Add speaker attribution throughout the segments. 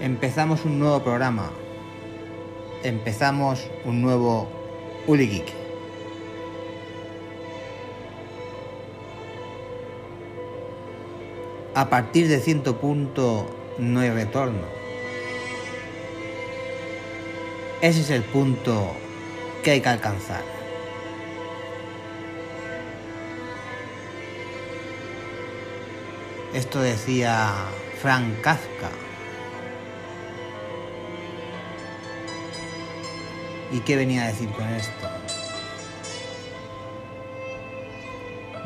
Speaker 1: Empezamos un nuevo programa. Empezamos un nuevo Uli Geek. A partir de cierto punto no hay retorno. Ese es el punto que hay que alcanzar. Esto decía Frank Kafka. ¿Y qué venía a decir con esto?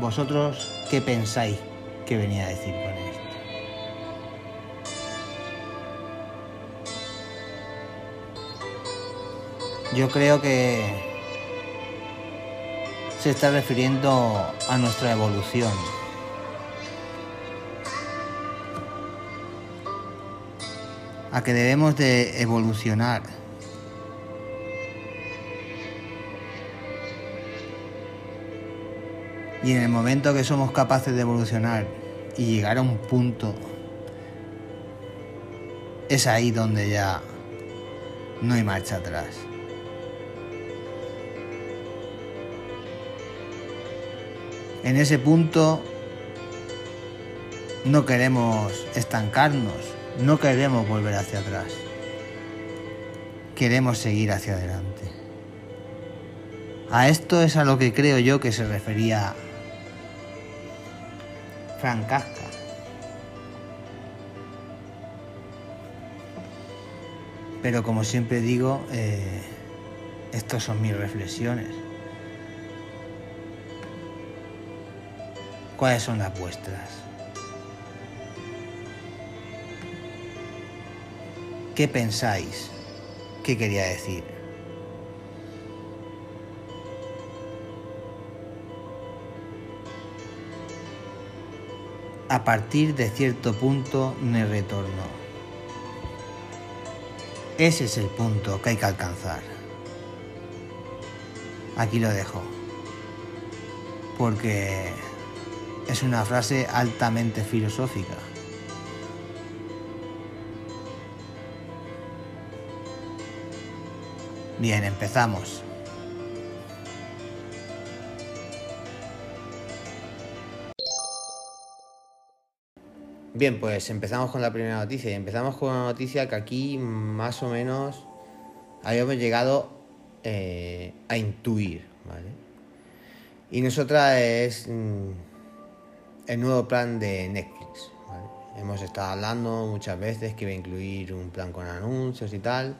Speaker 1: ¿Vosotros qué pensáis que venía a decir con esto? Yo creo que se está refiriendo a nuestra evolución. A que debemos de evolucionar. Y en el momento que somos capaces de evolucionar y llegar a un punto, es ahí donde ya no hay marcha atrás. En ese punto no queremos estancarnos, no queremos volver hacia atrás. Queremos seguir hacia adelante. A esto es a lo que creo yo que se refería Frank Kafka. Pero como siempre digo, eh, estas son mis reflexiones. ¿Cuáles son las vuestras? ¿Qué pensáis? ¿Qué quería decir? A partir de cierto punto hay retorno. Ese es el punto que hay que alcanzar. Aquí lo dejo. Porque es una frase altamente filosófica. Bien, empezamos. Bien, pues empezamos con la primera noticia y empezamos con una noticia que aquí más o menos habíamos llegado eh, a intuir. Y nosotras es mm, el nuevo plan de Netflix. Hemos estado hablando muchas veces que iba a incluir un plan con anuncios y tal.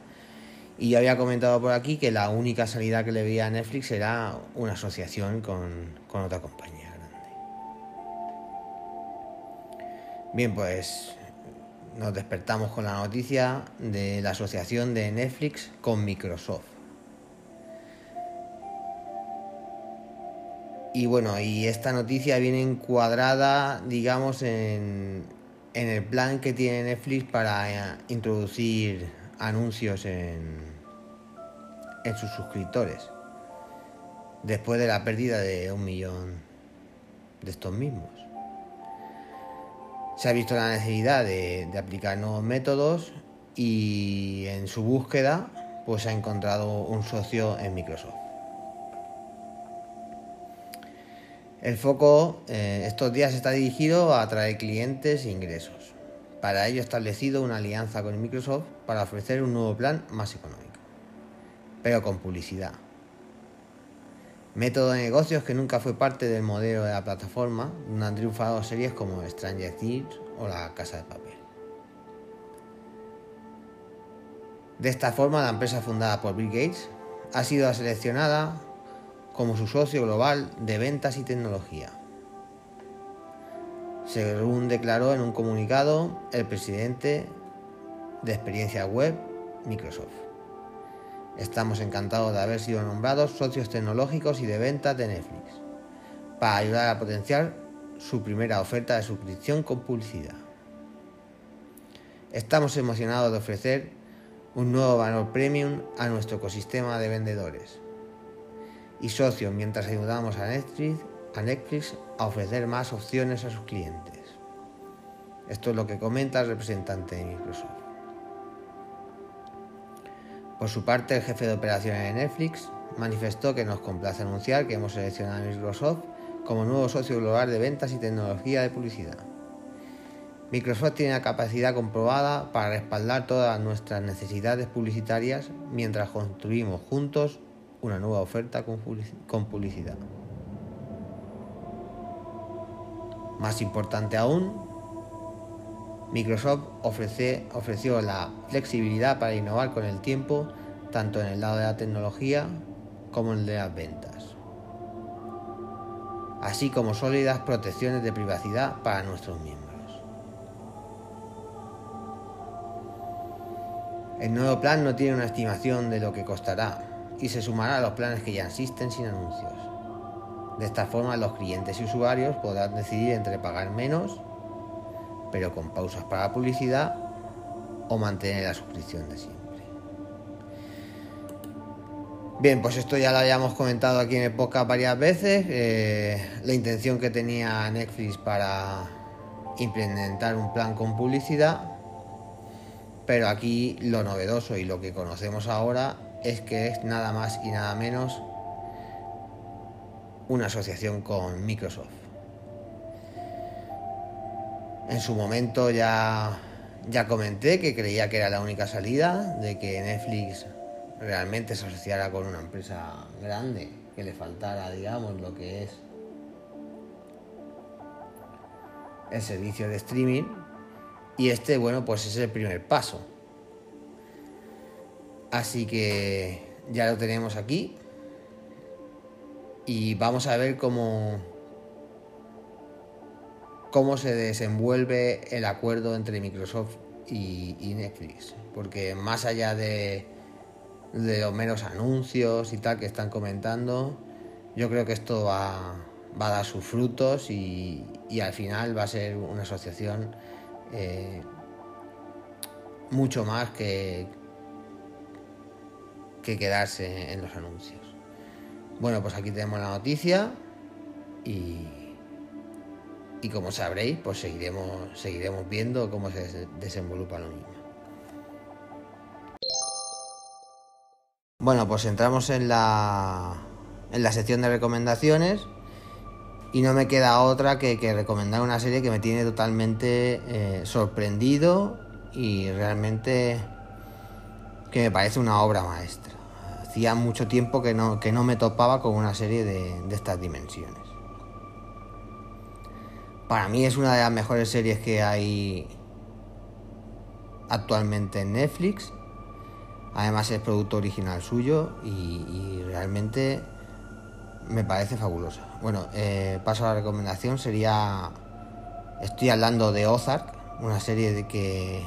Speaker 1: Y yo había comentado por aquí que la única salida que le veía a Netflix era una asociación con otra compañía Bien, pues nos despertamos con la noticia de la asociación de Netflix con Microsoft. Y bueno, y esta noticia viene encuadrada, digamos, en, en el plan que tiene Netflix para eh, introducir anuncios en, en sus suscriptores. Después de la pérdida de un millón de estos mismos. Se ha visto la necesidad de, aplicar nuevos métodos y en su búsqueda pues ha encontrado un socio en Microsoft. El foco eh, estos días está dirigido a atraer clientes e ingresos. Para ello ha establecido una alianza con Microsoft para ofrecer un nuevo plan más económico, pero con publicidad. Método de negocios que nunca fue parte del modelo de la plataforma, donde han triunfado series como Stranger Things o La Casa de Papel. De esta forma, la empresa fundada por Bill Gates ha sido seleccionada como su socio global de ventas y tecnología. Según declaró en un comunicado el presidente de experiencia web Microsoft. Estamos encantados de haber sido nombrados socios tecnológicos y de ventas de Netflix para ayudar a potenciar su primera oferta de suscripción con publicidad. Estamos emocionados de ofrecer un nuevo valor premium a nuestro ecosistema de vendedores y socios mientras ayudamos a Netflix, a Netflix a ofrecer más opciones a sus clientes. Esto es lo que comenta el representante de Microsoft. Por su parte, el jefe de operaciones de Netflix manifestó que nos complace anunciar que hemos seleccionado a Microsoft como nuevo socio global de ventas y tecnología de publicidad. Microsoft tiene la capacidad comprobada para respaldar todas nuestras necesidades publicitarias mientras construimos juntos una nueva oferta con publicidad. Más importante aún, Microsoft ofreció la flexibilidad para innovar con el tiempo, tanto en el lado de la tecnología como en el de las ventas, así como sólidas protecciones de privacidad para nuestros miembros. El nuevo plan no tiene una estimación de lo que costará y se sumará a los planes que ya existen sin anuncios. De esta forma los clientes y usuarios podrán decidir entre pagar menos, pero con pausas para publicidad, o mantener la suscripción de siempre. Bien, pues esto ya lo habíamos comentado aquí en el varias veces. Eh, la intención que tenía Netflix para implementar un plan con publicidad pero aquí lo novedoso y lo que conocemos ahora es que es nada más y nada menos una asociación con Microsoft. En su momento ya, ya comenté que creía que era la única salida, de que Netflix realmente se asociara con una empresa grande, que le faltara, digamos, lo que es el servicio de streaming y este, bueno, pues es el primer paso. Así que ya lo tenemos aquí. Y vamos a ver cómo, cómo se desenvuelve el acuerdo entre Microsoft y, Netflix. Porque más allá de, los menos anuncios y tal que están comentando, yo creo que esto va, a dar sus frutos y, y al final va a ser una asociación eh, mucho más que, que quedarse en los anuncios. Bueno, pues aquí tenemos la noticia y, y como sabréis, pues seguiremos, seguiremos viendo cómo se desenvolupa lo mismo. Bueno, pues entramos en la, en la sección de recomendaciones y no me queda otra que, recomendar una serie que me tiene totalmente eh, sorprendido y realmente que me parece una obra maestra. Hacía mucho tiempo que no, que no me topaba con una serie de, de estas dimensiones. Para mí es una de las mejores series que hay actualmente en Netflix. Además es producto original suyo y, realmente me parece fabulosa. Bueno, eh, paso a la recomendación. Sería. Estoy hablando de Ozark, una serie de que.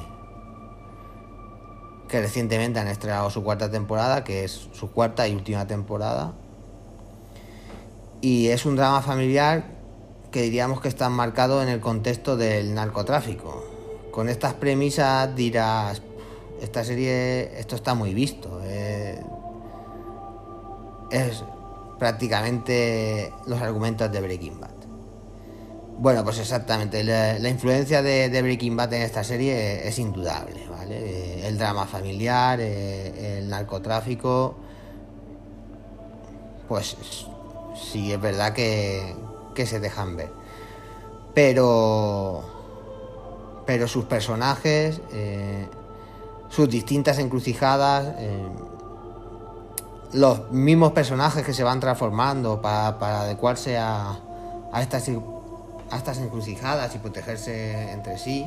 Speaker 1: que recientemente han estrenado su cuarta temporada, que es su cuarta y última temporada. Y es un drama familiar que diríamos que está marcado en el contexto del narcotráfico. Con estas premisas dirás, esta serie, esto está muy visto. Eh, es prácticamente los argumentos de Breaking Bad. Bueno, pues exactamente, la, influencia de, Breaking Bad en esta serie es, indudable, ¿vale? Eh, el drama familiar, eh, el narcotráfico, pues sí es verdad que, se dejan ver. Pero, pero sus personajes, eh, sus distintas encrucijadas, los mismos personajes que se van transformando para, adecuarse a, a, estas, a estas encrucijadas y protegerse entre sí.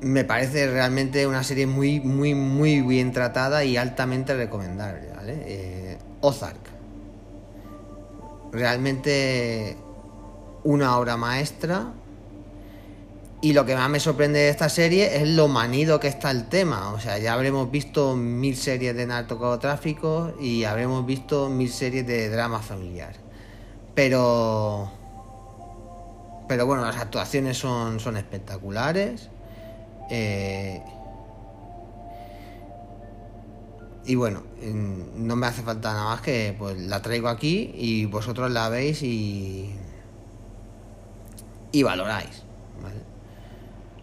Speaker 1: Me parece realmente una serie muy, muy, muy bien tratada y altamente recomendable. Eh, Ozark. Realmente una obra maestra y lo que más me sorprende de esta serie es lo manido que está el tema. O sea, ya habremos visto mil series de narcotráfico y habremos visto mil series de drama familiar. Pero. Pero bueno, las actuaciones son, son espectaculares. Eh, y bueno, no me hace falta nada más que pues la traigo aquí y vosotros la veis y. y valoráis.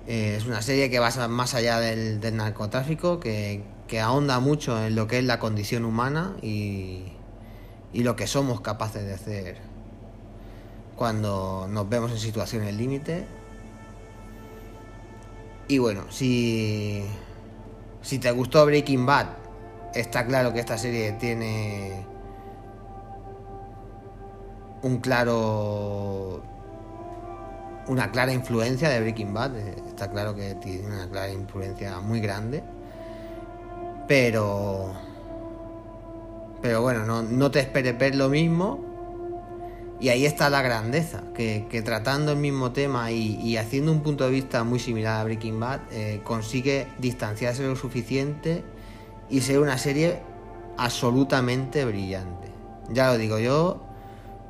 Speaker 1: Eh, es una serie que va más allá del, narcotráfico, que, ahonda mucho en lo que es la condición humana y, y lo que somos capaces de hacer cuando nos vemos en situaciones límite. Y bueno, si, si te gustó Breaking Bad, está claro que esta serie tiene un claro una clara influencia de Breaking Bad está claro que tiene una clara influencia muy grande pero pero bueno no, no te esperes ver lo mismo y ahí está la grandeza que, tratando el mismo tema y, haciendo un punto de vista muy similar a Breaking Bad eh, consigue distanciarse lo suficiente y ser una serie absolutamente brillante ya lo digo yo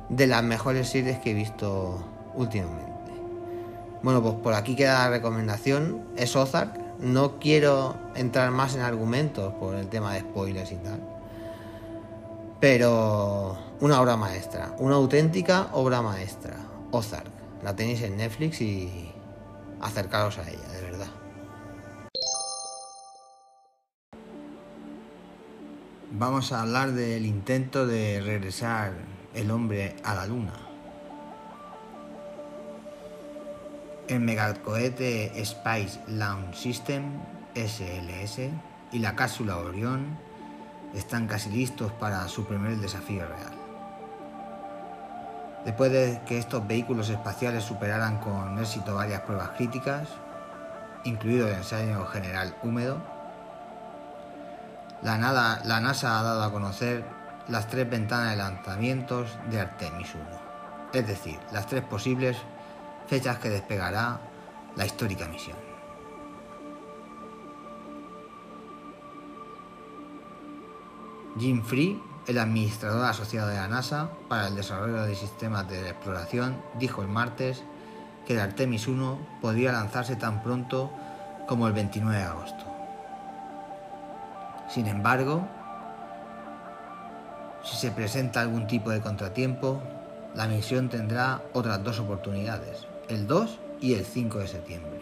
Speaker 1: de las mejores series que he visto últimamente. Bueno, pues por aquí queda la recomendación. Es Ozark. No quiero entrar más en argumentos por el tema de spoilers y tal. Pero una obra maestra. Una auténtica obra maestra. Ozark. La tenéis en Netflix y acercaros a ella, de verdad. Vamos a hablar del intento de regresar el hombre a la luna. El megacohete Space Launch System SLS y la cápsula Orión están casi listos para su primer desafío real. Después de que estos vehículos espaciales superaran con éxito varias pruebas críticas, incluido el ensayo general húmedo, la, NASA ha dado a conocer las tres ventanas de lanzamientos de Artemis 1, es decir, las tres posibles fechas que despegará la histórica misión. Jim Free, el administrador asociado de la NASA para el desarrollo de sistemas de exploración, dijo el martes que el Artemis 1 podría lanzarse tan pronto como el 29 de agosto. Sin embargo, si se presenta algún tipo de contratiempo, la misión tendrá otras dos oportunidades, el 2 y el 5 de septiembre.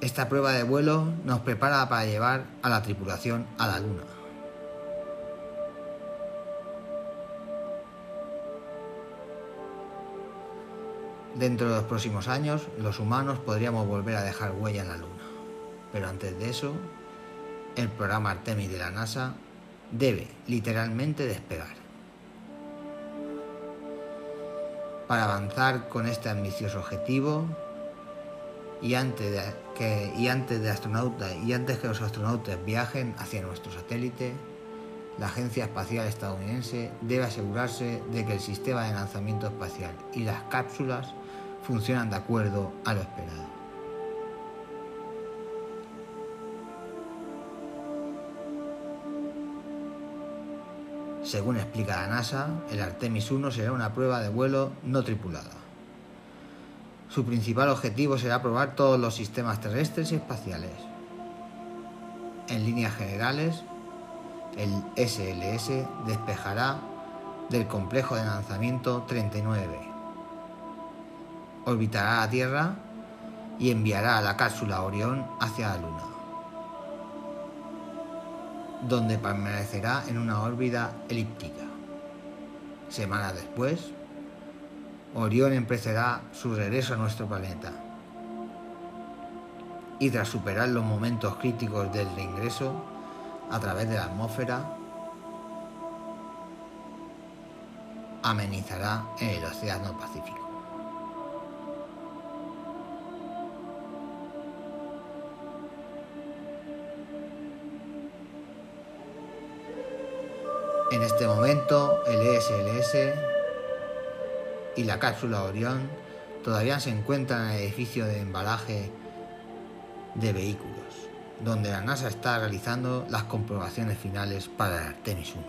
Speaker 1: Esta prueba de vuelo nos prepara para llevar a la tripulación a la Luna. Dentro de los próximos años, los humanos podríamos volver a dejar huella en la Luna. Pero antes de eso, el programa Artemis de la NASA debe literalmente despegar. Para avanzar con este ambicioso objetivo y antes de que, y antes de y antes que los astronautas viajen hacia nuestro satélite, la Agencia Espacial Estadounidense debe asegurarse de que el sistema de lanzamiento espacial y las cápsulas funcionan de acuerdo a lo esperado. Según explica la NASA, el Artemis 1 será una prueba de vuelo no tripulada. Su principal objetivo será probar todos los sistemas terrestres y espaciales. En líneas generales, el SLS despejará del complejo de lanzamiento 39B. Orbitará la Tierra y enviará la cápsula Orión hacia la Luna donde permanecerá en una órbita elíptica. Semanas después, Orión empezará su regreso a nuestro planeta. Y tras superar los momentos críticos del reingreso a través de la atmósfera, amenizará en el Océano Pacífico. En este momento, el ESLS y la cápsula Orión todavía se encuentran en el edificio de embalaje de vehículos, donde la NASA está realizando las comprobaciones finales para el Artemis 1.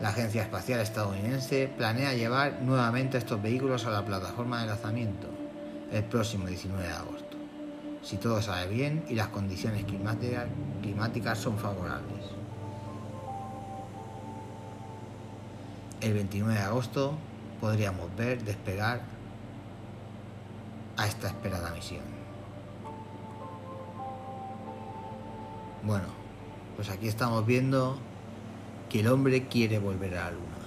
Speaker 1: La Agencia Espacial Estadounidense planea llevar nuevamente estos vehículos a la plataforma de lanzamiento el próximo 19 de agosto si todo sale bien y las condiciones climáticas, son favorables. El 29 de agosto podríamos ver despegar a esta esperada misión. Bueno, pues aquí estamos viendo que el hombre quiere volver a la luna.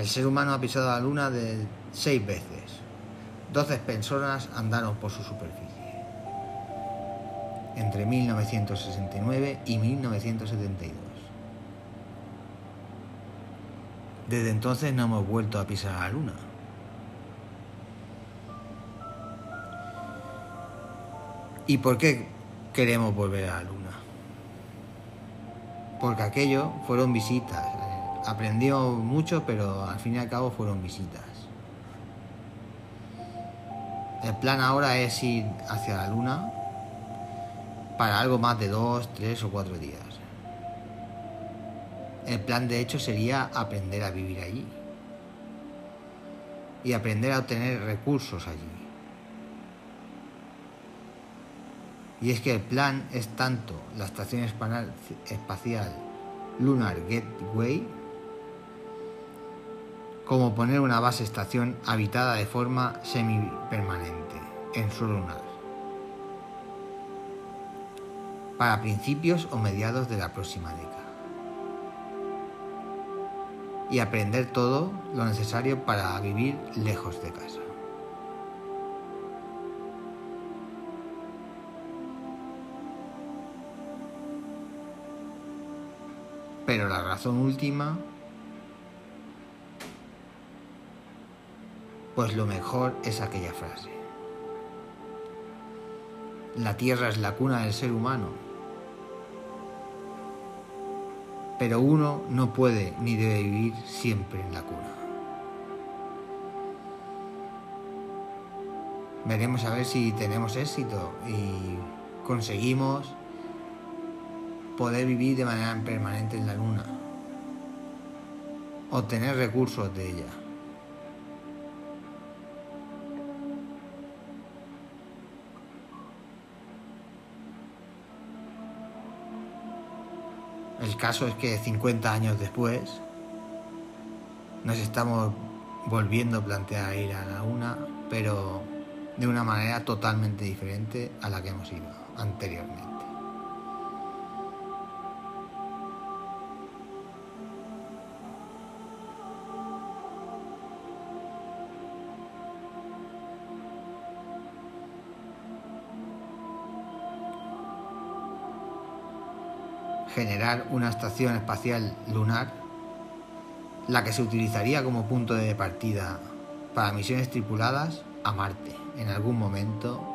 Speaker 1: El ser humano ha pisado la luna de seis veces. Doce personas andaron por su superficie entre 1969 y 1972. Desde entonces no hemos vuelto a pisar la luna. ¿Y por qué queremos volver a la luna? Porque aquello fueron visitas. Aprendió mucho, pero al fin y al cabo fueron visitas. El plan ahora es ir hacia la luna para algo más de dos, tres o cuatro días. El plan de hecho sería aprender a vivir allí y aprender a obtener recursos allí. Y es que el plan es tanto la estación espacial Lunar Gateway como poner una base estación habitada de forma semipermanente en su lunar para principios o mediados de la próxima década. Y aprender todo lo necesario para vivir lejos de casa. Pero la razón última, pues lo mejor es aquella frase. La tierra es la cuna del ser humano pero uno no puede ni debe vivir siempre en la cuna. Veremos a ver si tenemos éxito y conseguimos poder vivir de manera permanente en la luna, obtener recursos de ella. El caso es que 50 años después nos estamos volviendo a plantear ir a la una, pero de una manera totalmente diferente a la que hemos ido anteriormente. Generar una estación espacial lunar, la que se utilizaría como punto de partida para misiones tripuladas a Marte en algún momento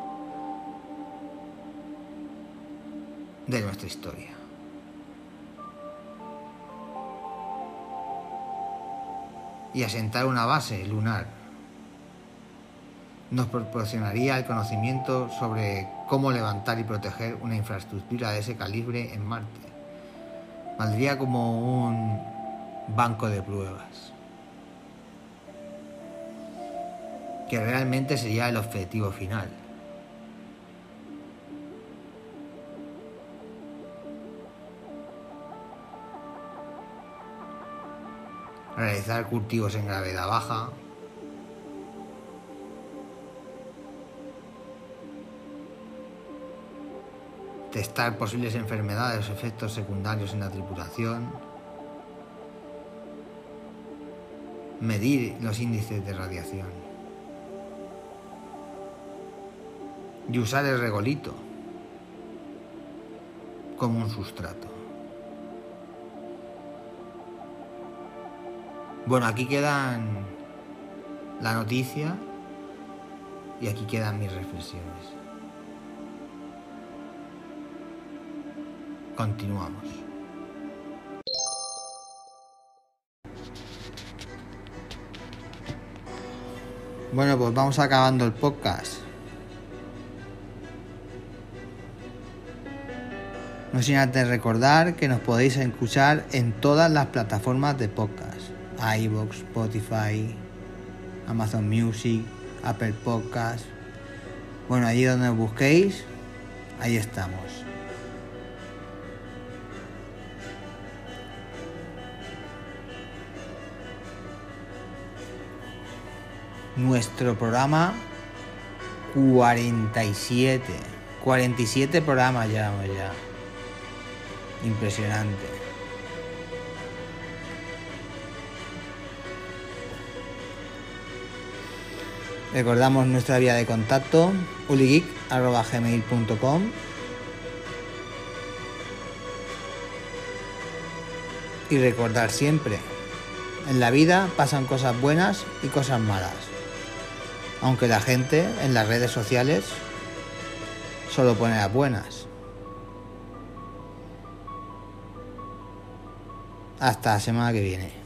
Speaker 1: de nuestra historia. Y asentar una base lunar nos proporcionaría el conocimiento sobre cómo levantar y proteger una infraestructura de ese calibre en Marte. Valdría como un banco de pruebas. Que realmente sería el objetivo final. Realizar cultivos en gravedad baja, testar posibles enfermedades o efectos secundarios en la tripulación, medir los índices de radiación y usar el regolito como un sustrato. Bueno, aquí quedan la noticia y aquí quedan mis reflexiones. Continuamos. Bueno, pues vamos acabando el podcast. No sin antes recordar que nos podéis escuchar en todas las plataformas de podcast. iVoox, Spotify, Amazon Music, Apple Podcast. Bueno, allí donde busquéis ahí estamos. Nuestro programa 47. 47 programas llevamos ya. Impresionante. Recordamos nuestra vía de contacto uligeek.gmail.com Y recordar siempre, en la vida pasan cosas buenas y cosas malas. Aunque la gente en las redes sociales solo pone las buenas. Hasta la semana que viene.